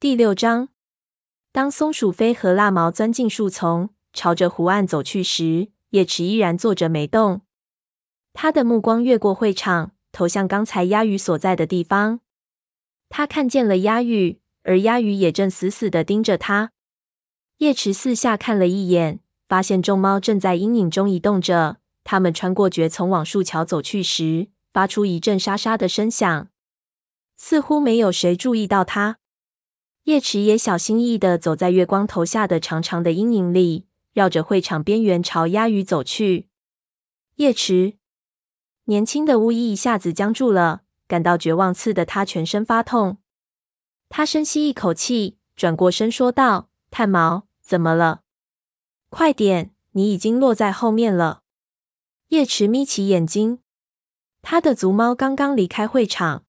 第六章，当松鼠飞和蜡毛钻进树丛，朝着湖岸走去时，叶池依然坐着没动。他的目光越过会场，投向刚才鸭鱼所在的地方。他看见了鸭鱼，而鸭鱼也正死死地盯着他。叶池四下看了一眼，发现众猫正在阴影中移动着。它们穿过蕨丛往树桥走去时，发出一阵沙沙的声响，似乎没有谁注意到它。叶池也小心翼翼地走在月光投下的长长的阴影里，绕着会场边缘朝鸭羽走去。叶池，年轻的巫医一下子僵住了，感到绝望刺得他全身发痛。他深吸一口气，转过身说道：“炭毛，怎么了？快点，你已经落在后面了。”叶池眯起眼睛，他的族猫刚刚离开会场。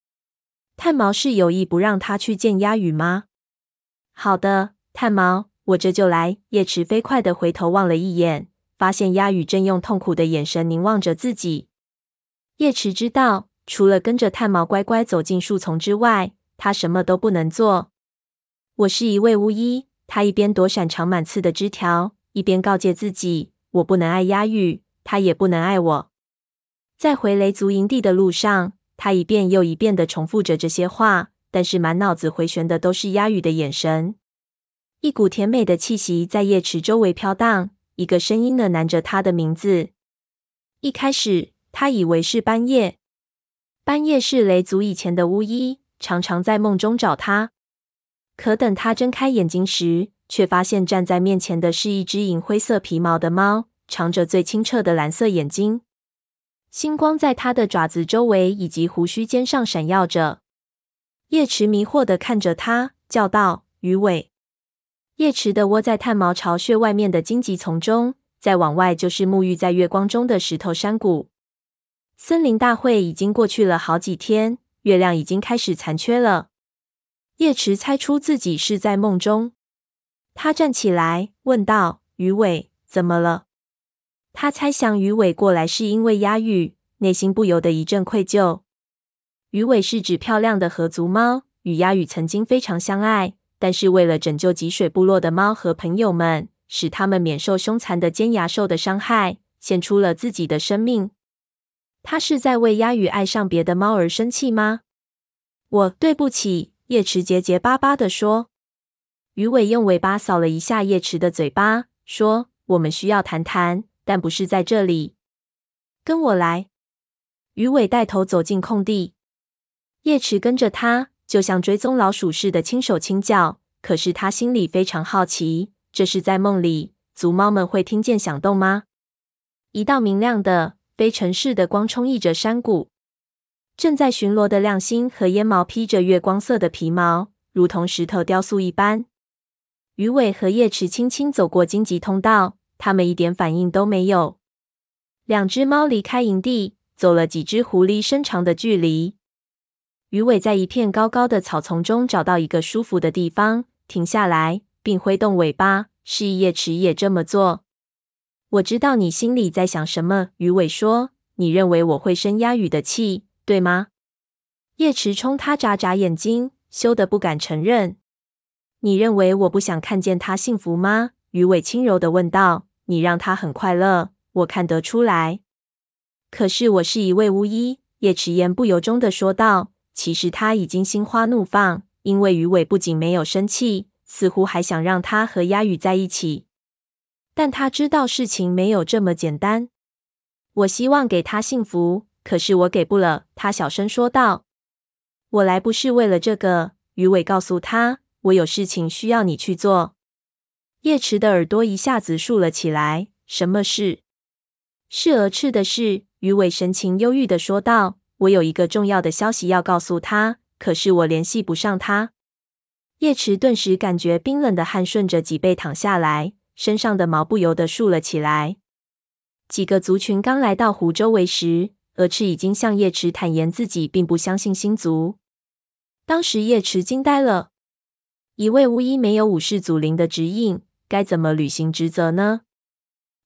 炭毛是有意不让他去见鸭羽吗？好的，炭毛，我这就来。叶池飞快地回头望了一眼，发现鸭羽正用痛苦的眼神凝望着自己。叶池知道，除了跟着炭毛乖乖走进树丛之外，他什么都不能做。我是一位巫医，他一边躲闪长满刺的枝条，一边告诫自己：我不能爱鸭羽，他也不能爱我。在回雷族营地的路上，他一遍又一遍地重复着这些话。但是满脑子回旋的都是鸭鱼的眼神，一股甜美的气息在叶池周围飘荡，一个声音呢喃着他的名字。一开始，他以为是斑叶，斑叶是雷族以前的巫医，常常在梦中找他。可等他睁开眼睛时，却发现站在面前的是一只银灰色皮毛的猫，长着最清澈的蓝色眼睛，星光在它的爪子周围以及胡须尖上闪耀着。叶池迷惑的看着他，叫道：“鱼尾。”叶池的窝在炭毛巢穴外面的荆棘丛中，再往外就是沐浴在月光中的石头山谷。森林大会已经过去了好几天，月亮已经开始残缺了。叶池猜出自己是在梦中，他站起来问道：“鱼尾，怎么了？”他猜想鱼尾过来是因为压抑，内心不由得一阵愧疚。鱼尾是指漂亮的河族猫，与鸭羽曾经非常相爱，但是为了拯救脊水部落的猫和朋友们，使他们免受凶残的尖牙兽的伤害，献出了自己的生命。他是在为鸭羽爱上别的猫而生气吗？我对不起，叶池结结巴巴地说。鱼尾用尾巴扫了一下叶池的嘴巴，说：“我们需要谈谈，但不是在这里。跟我来。”鱼尾带头走进空地。叶池跟着他，就像追踪老鼠似的轻手轻脚。可是他心里非常好奇，这是在梦里，族猫们会听见响动吗？一道明亮的、非城市的光充溢着山谷。正在巡逻的亮星和烟毛披着月光色的皮毛，如同石头雕塑一般。鱼尾和叶池轻轻走过荆棘通道，他们一点反应都没有。两只猫离开营地，走了几只狐狸身长的距离。鱼尾在一片高高的草丛中找到一个舒服的地方，停下来，并挥动尾巴，示意叶池也这么做。我知道你心里在想什么，鱼尾说：“你认为我会生鸭鱼的气，对吗？”叶池冲他眨眨眼睛，羞得不敢承认。你认为我不想看见他幸福吗？鱼尾轻柔地问道。你让他很快乐，我看得出来。可是我是一位巫医，叶池言不由衷的说道。其实他已经心花怒放，因为鱼尾不仅没有生气，似乎还想让他和鸭羽在一起。但他知道事情没有这么简单。我希望给他幸福，可是我给不了。他小声说道：“我来不是为了这个。”鱼尾告诉他：“我有事情需要你去做。”叶池的耳朵一下子竖了起来。什么事？是蛾翅的事。鱼尾神情忧郁的说道。我有一个重要的消息要告诉他，可是我联系不上他。叶池顿时感觉冰冷的汗顺着脊背淌下来，身上的毛不由得竖了起来。几个族群刚来到湖周围时，蛾翅已经向叶池坦言自己并不相信星族。当时叶池惊呆了，一位巫医没有武士祖灵的指引，该怎么履行职责呢？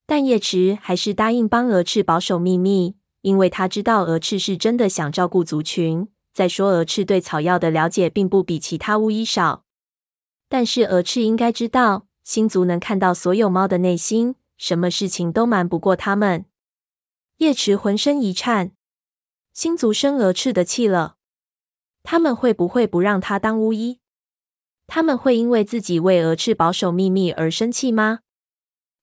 但叶池还是答应帮蛾翅保守秘密。因为他知道蛾翅是真的想照顾族群。再说，蛾翅对草药的了解并不比其他巫医少。但是蛾翅应该知道，星族能看到所有猫的内心，什么事情都瞒不过他们。叶池浑身一颤，星族生蛾翅的气了。他们会不会不让他当巫医？他们会因为自己为蛾翅保守秘密而生气吗？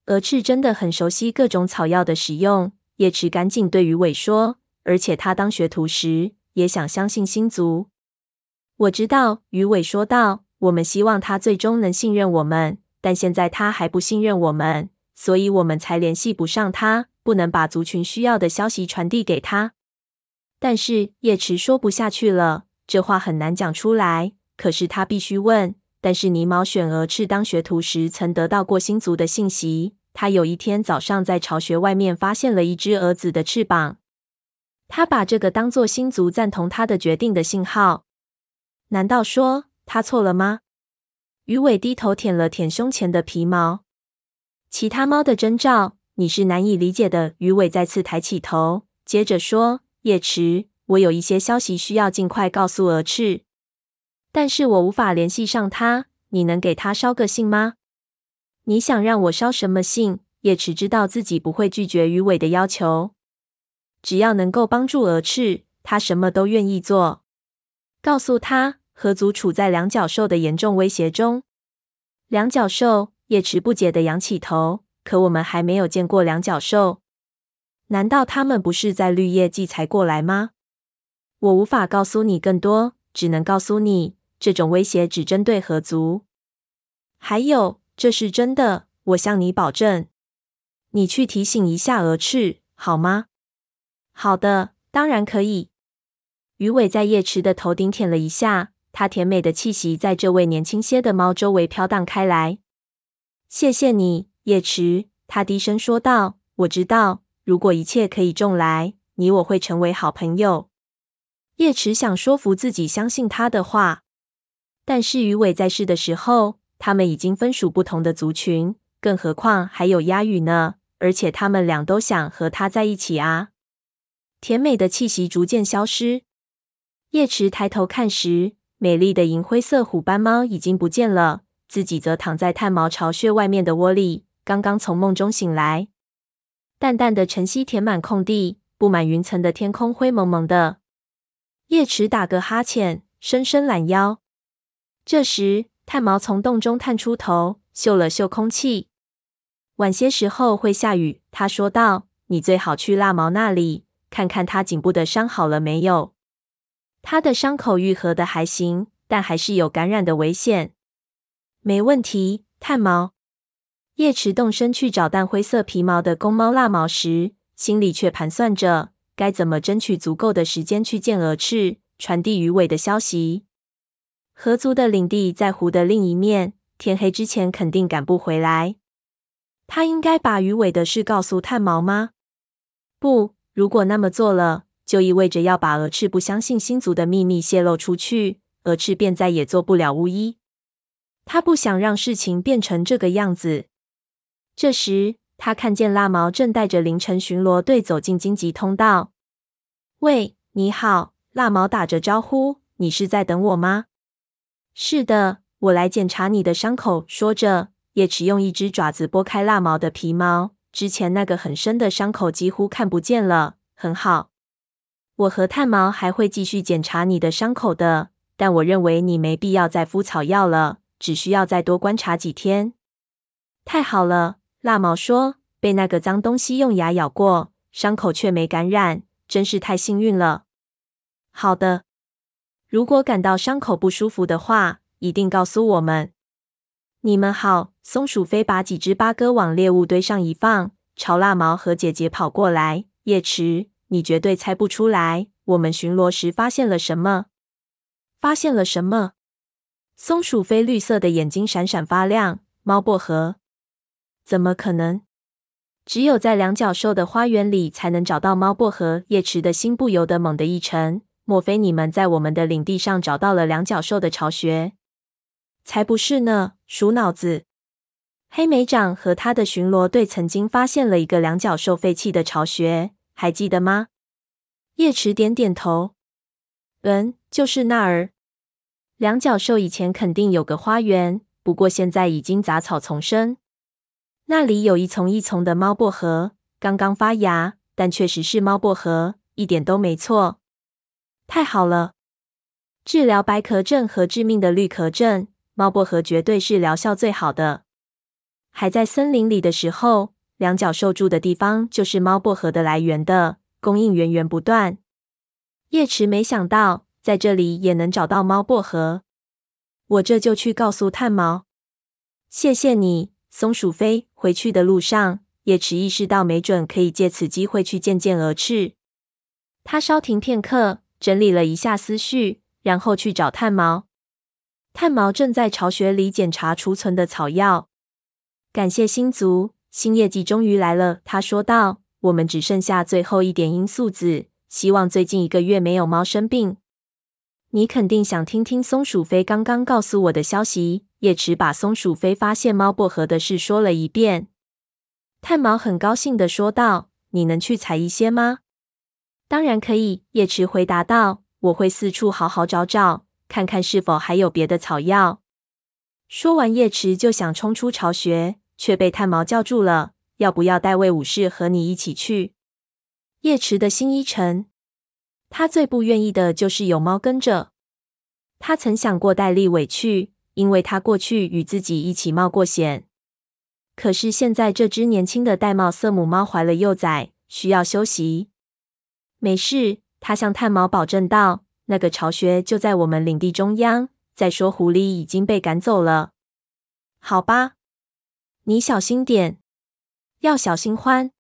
蛾翅真的很熟悉各种草药的使用。叶池赶紧对鱼尾说，而且他当学徒时也想相信星族。我知道，鱼尾说道。我们希望他最终能信任我们，但现在他还不信任我们，所以我们才联系不上他，不能把族群需要的消息传递给他。但是叶池说不下去了，这话很难讲出来。可是他必须问。但是泥毛选鹅翅当学徒时，曾得到过星族的信息。他有一天早上在巢穴外面发现了一只蛾子的翅膀，他把这个当作星族赞同他的决定的信号。难道说他错了吗？鱼尾低头舔了舔胸前的皮毛。其他猫的征兆，你是难以理解的。鱼尾再次抬起头，接着说：“叶池，我有一些消息需要尽快告诉蛾翅。”但是我无法联系上他，你能给他捎个信吗？你想让我捎什么信？叶池知道自己不会拒绝鱼尾的要求，只要能够帮助蛾翅，他什么都愿意做。告诉他，河族处在两角兽的严重威胁中。两角兽？叶池不解地仰起头。可我们还没有见过两角兽，难道他们不是在绿叶季才过来吗？我无法告诉你更多，只能告诉你。这种威胁只针对河族，还有，这是真的，我向你保证。你去提醒一下鹅翅，好吗？好的，当然可以。鱼尾在叶池的头顶舔了一下，它甜美的气息在这位年轻些的猫周围飘荡开来。谢谢你，叶池，它低声说道。我知道，如果一切可以重来，你我会成为好朋友。叶池想说服自己相信他的话。但是鱼尾在世的时候，他们已经分属不同的族群，更何况还有鸦羽呢？而且他们俩都想和他在一起啊！甜美的气息逐渐消失。叶池抬头看时，美丽的银灰色虎斑猫已经不见了，自己则躺在炭毛巢穴外面的窝里，刚刚从梦中醒来。淡淡的晨曦填满空地，布满云层的天空灰蒙蒙的。叶池打个哈欠，伸伸懒腰。这时，炭毛从洞中探出头，嗅了嗅空气。晚些时候会下雨，他说道：“你最好去蜡毛那里，看看他颈部的伤好了没有。他的伤口愈合的还行，但还是有感染的危险。”没问题，炭毛。叶池动身去找淡灰色皮毛的公猫蜡毛时，心里却盘算着该怎么争取足够的时间去见鹅翅，传递鱼尾的消息。河族的领地在湖的另一面，天黑之前肯定赶不回来。他应该把鱼尾的事告诉炭毛吗？不，如果那么做了，就意味着要把蛾翅不相信星族的秘密泄露出去，蛾翅便再也做不了巫医。他不想让事情变成这个样子。这时，他看见蜡毛正带着凌晨巡逻队走进荆棘通道。喂，你好，蜡毛打着招呼，你是在等我吗？是的，我来检查你的伤口。说着，叶池用一只爪子拨开蜡毛的皮毛，之前那个很深的伤口几乎看不见了。很好，我和炭毛还会继续检查你的伤口的，但我认为你没必要再敷草药了，只需要再多观察几天。太好了，蜡毛说，被那个脏东西用牙咬过，伤口却没感染，真是太幸运了。好的。如果感到伤口不舒服的话，一定告诉我们。你们好，松鼠飞把几只八哥往猎物堆上一放，朝蜡毛和姐姐跑过来。叶池，你绝对猜不出来，我们巡逻时发现了什么？发现了什么？松鼠飞绿色的眼睛闪闪发亮。猫薄荷？怎么可能？只有在两角兽的花园里才能找到猫薄荷。叶池的心不由得猛地一沉。莫非你们在我们的领地上找到了两角兽的巢穴？才不是呢，鼠脑子！黑莓长和他的巡逻队曾经发现了一个两角兽废弃的巢穴，还记得吗？叶池点点头。嗯，就是那儿。两角兽以前肯定有个花园，不过现在已经杂草丛生。那里有一丛一丛的猫薄荷，刚刚发芽，但确实是猫薄荷，一点都没错。太好了！治疗白壳症和致命的绿壳症，猫薄荷绝对是疗效最好的。还在森林里的时候，两脚兽住的地方就是猫薄荷的来源的，供应源源不断。叶池没想到在这里也能找到猫薄荷，我这就去告诉炭毛。谢谢你，松鼠飞。回去的路上，叶池意识到没准可以借此机会去见见蛾翅。他稍停片刻，整理了一下思绪，然后去找炭毛。炭毛正在巢穴里检查储存的草药。感谢星族，新业绩终于来了。他说道：“我们只剩下最后一点罂粟籽，希望最近一个月没有猫生病。”你肯定想听听松鼠飞刚刚告诉我的消息。叶池把松鼠飞发现猫薄荷的事说了一遍。炭毛很高兴地说道：“你能去采一些吗？”“当然可以。”叶池回答道，“我会四处好好找找，看看是否还有别的草药。”说完，叶池就想冲出巢穴。却被炭毛叫住了。要不要带魏武士和你一起去？叶池的心一沉，他最不愿意的就是有猫跟着。他曾想过带立伟去，因为他过去与自己一起冒过险。可是现在这只年轻的玳瑁色母猫怀了幼崽，需要休息。没事，他向炭毛保证道：“那个巢穴就在我们领地中央。再说，狐狸已经被赶走了。”好吧。你小心点，要小心欢。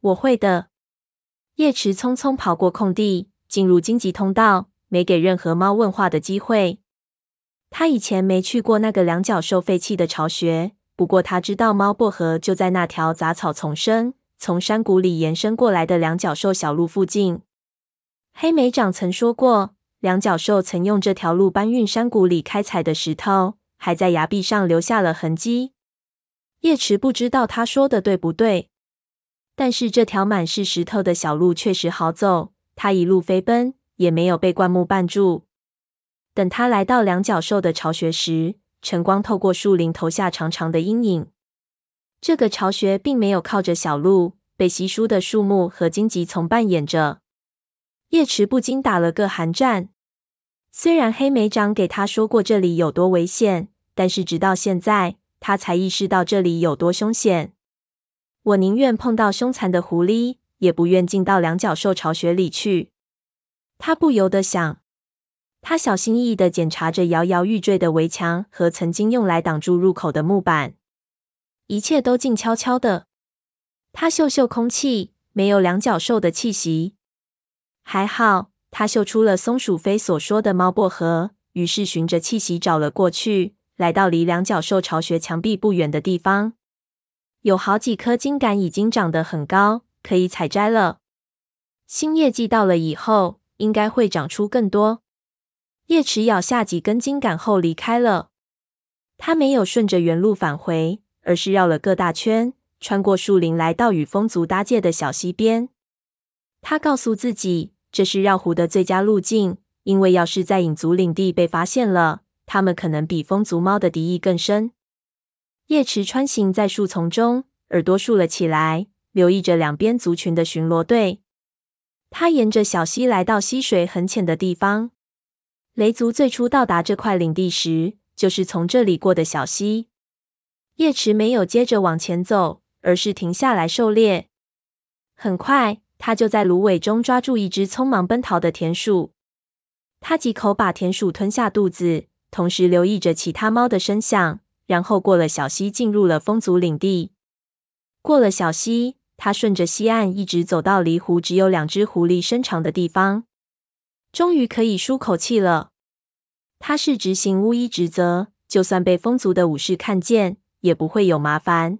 我会的。叶池匆匆跑过空地，进入荆棘通道，没给任何猫问话的机会。他以前没去过那个两脚兽废弃的巢穴，不过他知道猫薄荷就在那条杂草丛生、从山谷里延伸过来的两脚兽小路附近。黑莓长曾说过，两脚兽曾用这条路搬运山谷里开采的石头，还在崖壁上留下了痕迹。叶池不知道他说的对不对，但是这条满是石头的小路确实好走。他一路飞奔，也没有被灌木绊住。等他来到两脚兽的巢穴时，晨光透过树林投下长长的阴影。这个巢穴并没有靠着小路，被稀疏的树木和荆棘丛扮演着。叶池不禁打了个寒战。虽然黑莓长给他说过这里有多危险，但是直到现在，他才意识到这里有多凶险。我宁愿碰到凶残的狐狸，也不愿进到两脚兽巢穴里去。他不由得想。他小心翼翼地检查着摇摇欲坠的围墙和曾经用来挡住入口的木板，一切都静悄悄的。他嗅嗅空气，没有两脚兽的气息。还好，他嗅出了松鼠飞所说的猫薄荷，于是循着气息找了过去。来到离两脚兽巢穴墙壁不远的地方，有好几颗茎杆已经长得很高，可以采摘了。新叶季到了以后，应该会长出更多。叶池咬下几根茎杆后离开了。他没有顺着原路返回，而是绕了个大圈，穿过树林，来到与风族搭界的小溪边。他告诉自己，这是绕湖的最佳路径，因为要是在影族领地被发现了。他们可能比风族猫的敌意更深。叶池穿行在树丛中，耳朵竖了起来，留意着两边族群的巡逻队。他沿着小溪来到溪水很浅的地方。雷族最初到达这块领地时，就是从这里过的小溪。叶池没有接着往前走，而是停下来狩猎。很快，他就在芦苇中抓住一只匆忙奔逃的田鼠。他几口把田鼠吞下肚子。同时留意着其他猫的声响，然后过了小溪，进入了风族领地。过了小溪，他顺着溪岸一直走到离湖只有两只狐狸身长的地方，终于可以舒口气了。他是执行巫医职责，就算被风族的武士看见，也不会有麻烦。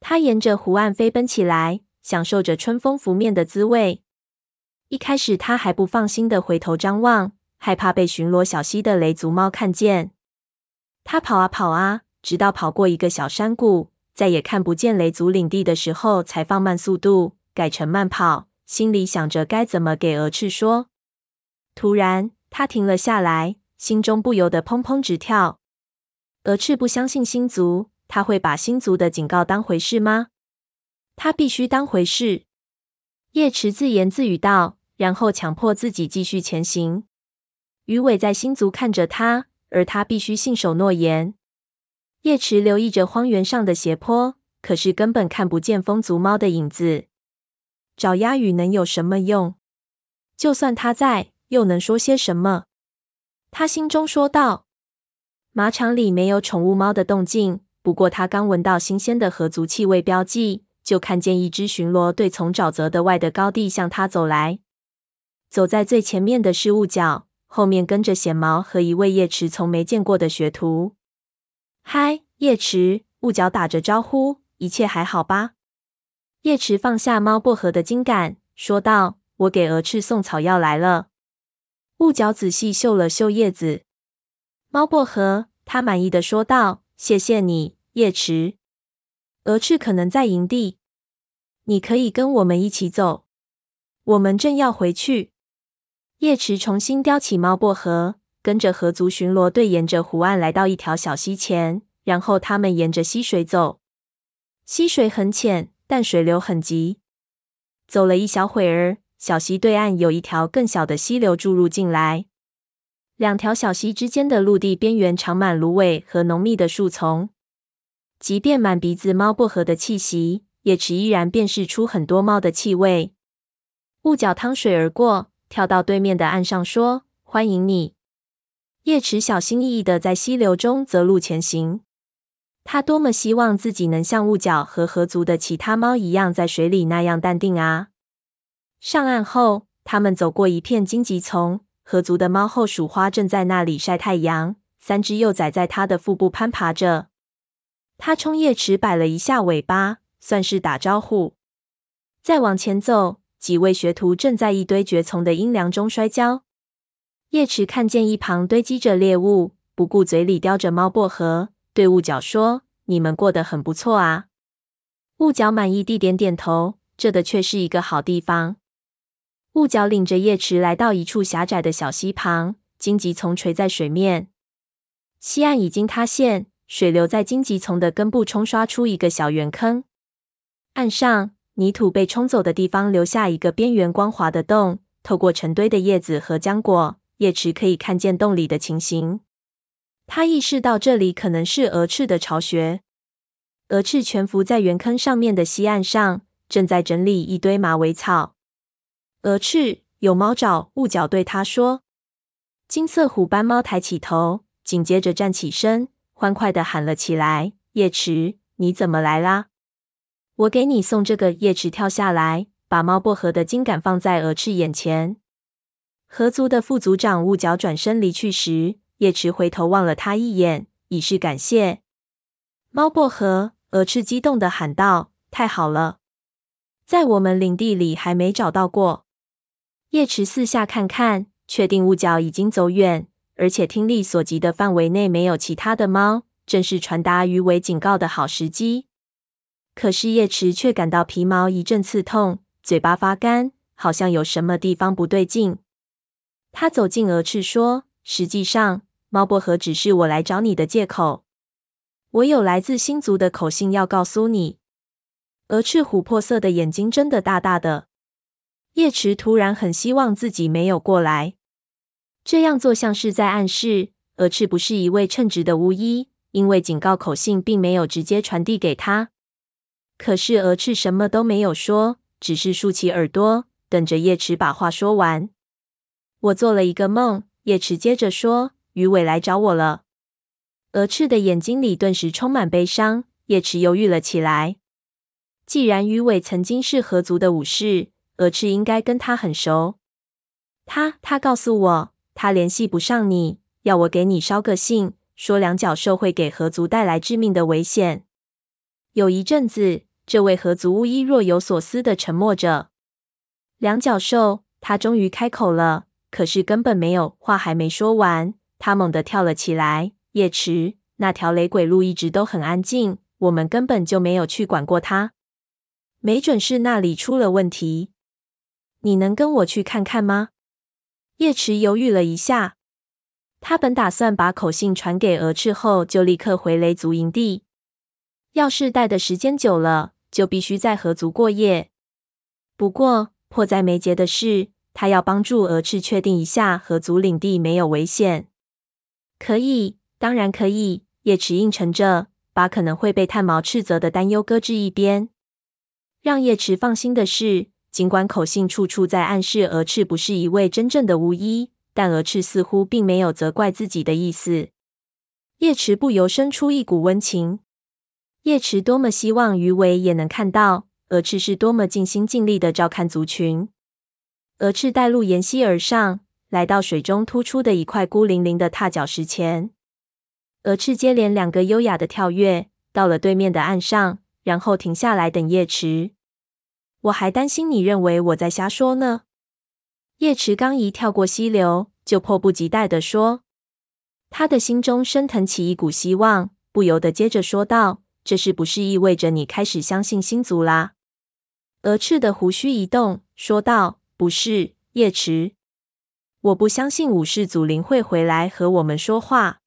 他沿着湖岸飞奔起来，享受着春风拂面的滋味。一开始，他还不放心的回头张望。害怕被巡逻小溪的雷族猫看见，他跑啊跑啊，直到跑过一个小山谷，再也看不见雷族领地的时候，才放慢速度，改成慢跑，心里想着该怎么给鹅翅说。突然，他停了下来，心中不由得砰砰直跳。蛾翅不相信星族，他会把星族的警告当回事吗？他必须当回事。叶池自言自语道，然后强迫自己继续前行。鱼尾在星族看着他，而他必须信守诺言。叶池留意着荒原上的斜坡，可是根本看不见风族猫的影子。找鸭羽能有什么用？就算他在，又能说些什么？他心中说道。马场里没有宠物猫的动静，不过他刚闻到新鲜的河族气味标记，就看见一只巡逻队从沼泽的外的高地向他走来。走在最前面的是雾角，后面跟着显毛和一位叶池从没见过的学徒。嗨，叶池！雾角打着招呼，一切还好吧？叶池放下猫薄荷的茎杆，说道：“我给鹅翅送草药来了。”雾角仔细嗅了嗅叶子，猫薄荷，他满意的说道：“谢谢你，叶池。蛾翅可能在营地，你可以跟我们一起走。我们正要回去。”叶池重新叼起猫薄荷。跟着河族巡逻队沿着湖岸来到一条小溪前，然后他们沿着溪水走。溪水很浅，但水流很急。走了一小会儿，小溪对岸有一条更小的溪流注入进来。两条小溪之间的陆地边缘长满芦苇和浓密的树丛。即便满鼻子猫薄荷的气息，叶池依然辨识出很多猫的气味。雾角趟水而过，跳到对面的岸上说：“欢迎你。”叶池小心翼翼地在溪流中择路前行。他多么希望自己能像雾角和河族的其他猫一样，在水里那样淡定啊！上岸后，他们走过一片荆棘丛，河族的猫后鼠花正在那里晒太阳，三只幼崽在它的腹部攀爬着。它冲叶池摆了一下尾巴，算是打招呼。再往前走，几位学徒正在一堆蕨丛的阴凉中摔跤。叶池看见一旁堆积着猎物，不顾嘴里叼着猫薄荷，对雾角说：“你们过得很不错啊。”雾角满意地点点头，这的确是一个好地方。雾角领着叶池来到一处狭窄的小溪旁，荆棘丛垂在水面，溪岸已经塌陷，水流在荆棘丛的根部冲刷出一个小圆坑。岸上泥土被冲走的地方留下一个边缘光滑的洞，透过成堆的叶子和浆果。叶池可以看见洞里的情形，他意识到这里可能是蛾翅的巢穴。蛾翅蜷伏在圆坑上面的溪岸上，正在整理一堆马尾草。鹅翅有猫爪，雾角对他说。金色虎斑猫抬起头，紧接着站起身，欢快地喊了起来：“叶池，你怎么来啦？我给你送这个。”叶池跳下来，把猫薄荷的茎杆放在鹅翅眼前。河族的副族长雾角转身离去时，叶池回头望了他一眼，以示感谢。猫薄荷，鹅翅激动地喊道：“太好了，在我们领地里还没找到过。”叶池四下看看，确定雾角已经走远，而且听力所及的范围内没有其他的猫，正是传达鱼尾警告的好时机。可是叶池却感到皮毛一阵刺痛，嘴巴发干，好像有什么地方不对劲。他走近鹅翅说：“实际上，猫薄荷只是我来找你的借口。我有来自星族的口信要告诉你。”鹅翅琥珀色的眼睛睁得大大的。叶池突然很希望自己没有过来，这样做像是在暗示蛾翅不是一位称职的巫医，因为警告口信并没有直接传递给他。可是蛾翅什么都没有说，只是竖起耳朵，等着叶池把话说完。我做了一个梦，叶池接着说：“鱼尾来找我了。”蛾翅的眼睛里顿时充满悲伤。叶池犹豫了起来。既然鱼尾曾经是河族的武士，蛾翅应该跟他很熟。他他告诉我，他联系不上你，要我给你捎个信，说两角兽会给河族带来致命的危险。有一阵子，这位河族巫医若有所思地沉默着。两角兽，他终于开口了。可是根本没有，话还没说完，他猛地跳了起来。叶池，那条雷鬼路一直都很安静，我们根本就没有去管过它。没准是那里出了问题。你能跟我去看看吗？叶池犹豫了一下。他本打算把口信传给蛾翅后，就立刻回雷族营地。要是待的时间久了，就必须在河族过夜。不过迫在眉睫的是，他要帮助蛾翅确定一下河族领地没有危险。可以，当然可以。叶池应承着，把可能会被炭毛斥责的担忧搁置一边。让叶池放心的是，尽管口信处处在暗示蛾翅不是一位真正的巫医，但蛾翅似乎并没有责怪自己的意思。叶池不由生出一股温情。叶池多么希望鱼尾也能看到蛾翅是多么尽心尽力的照看族群。蛾翅带路沿溪而上，来到水中突出的一块孤零零的踏脚石前。蛾翅接连两个优雅的跳跃，到了对面的岸上，然后停下来等叶池。我还担心你认为我在瞎说呢。叶池刚一跳过溪流，就迫不及待地说，他的心中升腾起一股希望，不由得接着说道：“这是不是意味着你开始相信星族啦？”鹅翅的胡须一动，说道：“不是，叶池，我不相信武士祖灵会回来和我们说话。”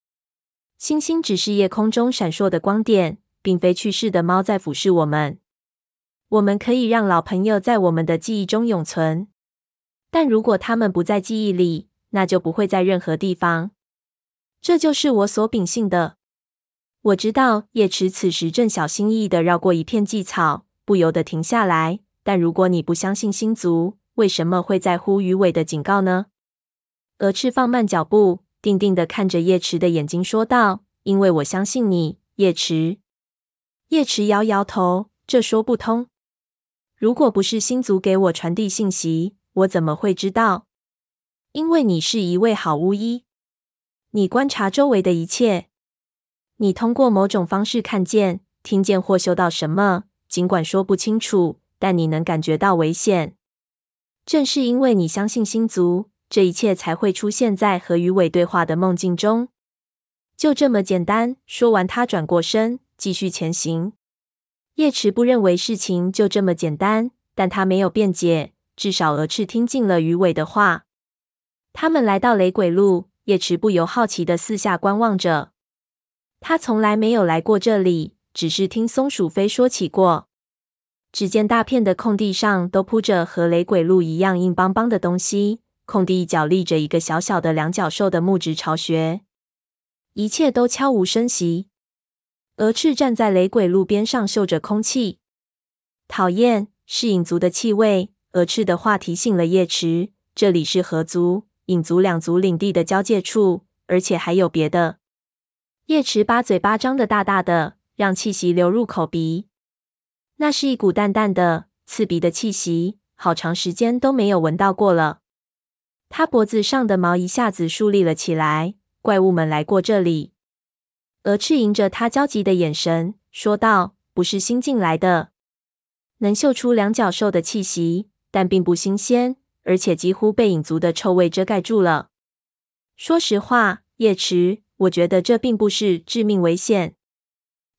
星星只是夜空中闪烁的光点，并非去世的猫在俯视我们。我们可以让老朋友在我们的记忆中永存，但如果他们不在记忆里，那就不会在任何地方。这就是我所秉性的。我知道叶池此时正小心翼翼地绕过一片蓟草，不由得停下来。但如果你不相信星族，为什么会在乎鱼尾的警告呢？蛾翅放慢脚步。定定地看着叶池的眼睛，说道：“因为我相信你，叶池。”叶池摇摇头，这说不通。如果不是星族给我传递信息，我怎么会知道？因为你是一位好巫医，你观察周围的一切，你通过某种方式看见、听见或嗅到什么，尽管说不清楚，但你能感觉到危险。正是因为你相信星族。这一切才会出现在和鱼尾对话的梦境中，就这么简单。说完，他转过身，继续前行。叶池不认为事情就这么简单，但他没有辩解。至少蛾翅听进了鱼尾的话。他们来到雷鬼路，叶池不由好奇的四下观望着。他从来没有来过这里，只是听松鼠飞说起过。只见大片的空地上都铺着和雷鬼路一样硬邦邦的东西。空地一角立着一个小小的两角兽的木质巢穴，一切都悄无声息。蛾翅站在雷鬼路边上，嗅着空气，讨厌，是影族的气味。蛾翅的话提醒了叶池，这里是河族、影族两族领地的交界处，而且还有别的。叶池把嘴巴张得大大的，让气息流入口鼻，那是一股淡淡的、刺鼻的气息，好长时间都没有闻到过了。他脖子上的毛一下子竖立了起来。怪物们来过这里。鹅翅迎着他焦急的眼神说道：“不是新进来的，能嗅出两角兽的气息，但并不新鲜，而且几乎被影族的臭味遮盖住了。说实话，叶池，我觉得这并不是致命危险。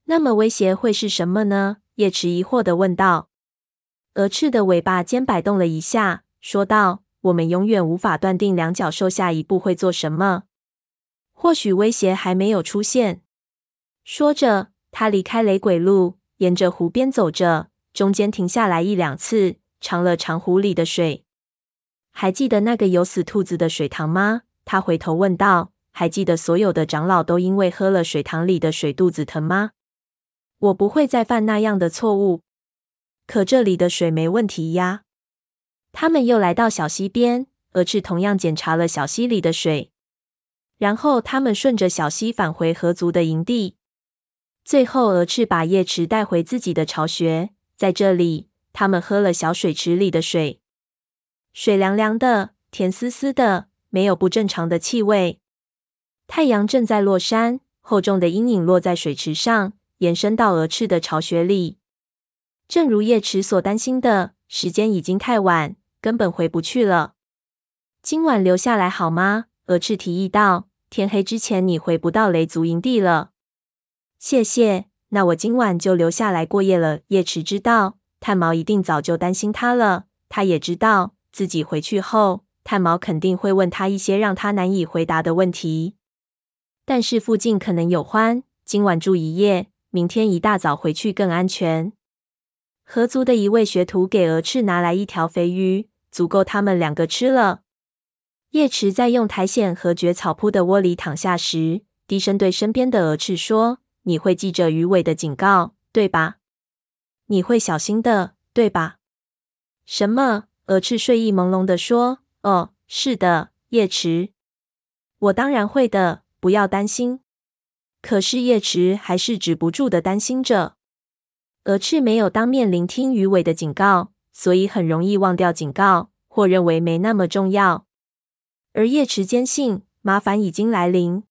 那么威胁会是什么呢？”叶池疑惑地问道。鹅翅的尾巴尖摆动了一下，说道。我们永远无法断定两角兽下一步会做什么。或许威胁还没有出现。说着，他离开雷鬼路，沿着湖边走着，中间停下来一两次，尝了尝湖里的水。还记得那个有死兔子的水塘吗？他回头问道。还记得所有的长老都因为喝了水塘里的水肚子疼吗？我不会再犯那样的错误。可这里的水没问题呀。他们又来到小溪边，蛾翅同样检查了小溪里的水，然后他们顺着小溪返回河族的营地。最后，蛾翅把叶池带回自己的巢穴，在这里，他们喝了小水池里的水，水凉凉的，甜丝丝的，没有不正常的气味。太阳正在落山，厚重的阴影落在水池上，延伸到蛾翅的巢穴里。正如叶池所担心的，时间已经太晚。根本回不去了。今晚留下来好吗？蛾翅提议道。天黑之前你回不到雷族营地了。谢谢，那我今晚就留下来过夜了。叶池知道，炭毛一定早就担心他了。他也知道自己回去后，炭毛肯定会问他一些让他难以回答的问题。但是附近可能有獾，今晚住一夜，明天一大早回去更安全。合族的一位学徒给鹅翅拿来一条肥鱼，足够他们两个吃了。叶池在用苔藓和蕨草铺的窝里躺下时，低声对身边的鹅翅说：“你会记着鱼尾的警告，对吧？你会小心的，对吧？”什么？鹅翅睡意朦胧的说：“哦，是的，叶池，我当然会的，不要担心。”可是叶池还是止不住的担心着。鹅翅没有当面聆听鱼尾的警告，所以很容易忘掉警告，或认为没那么重要。而叶池坚信麻烦已经来临。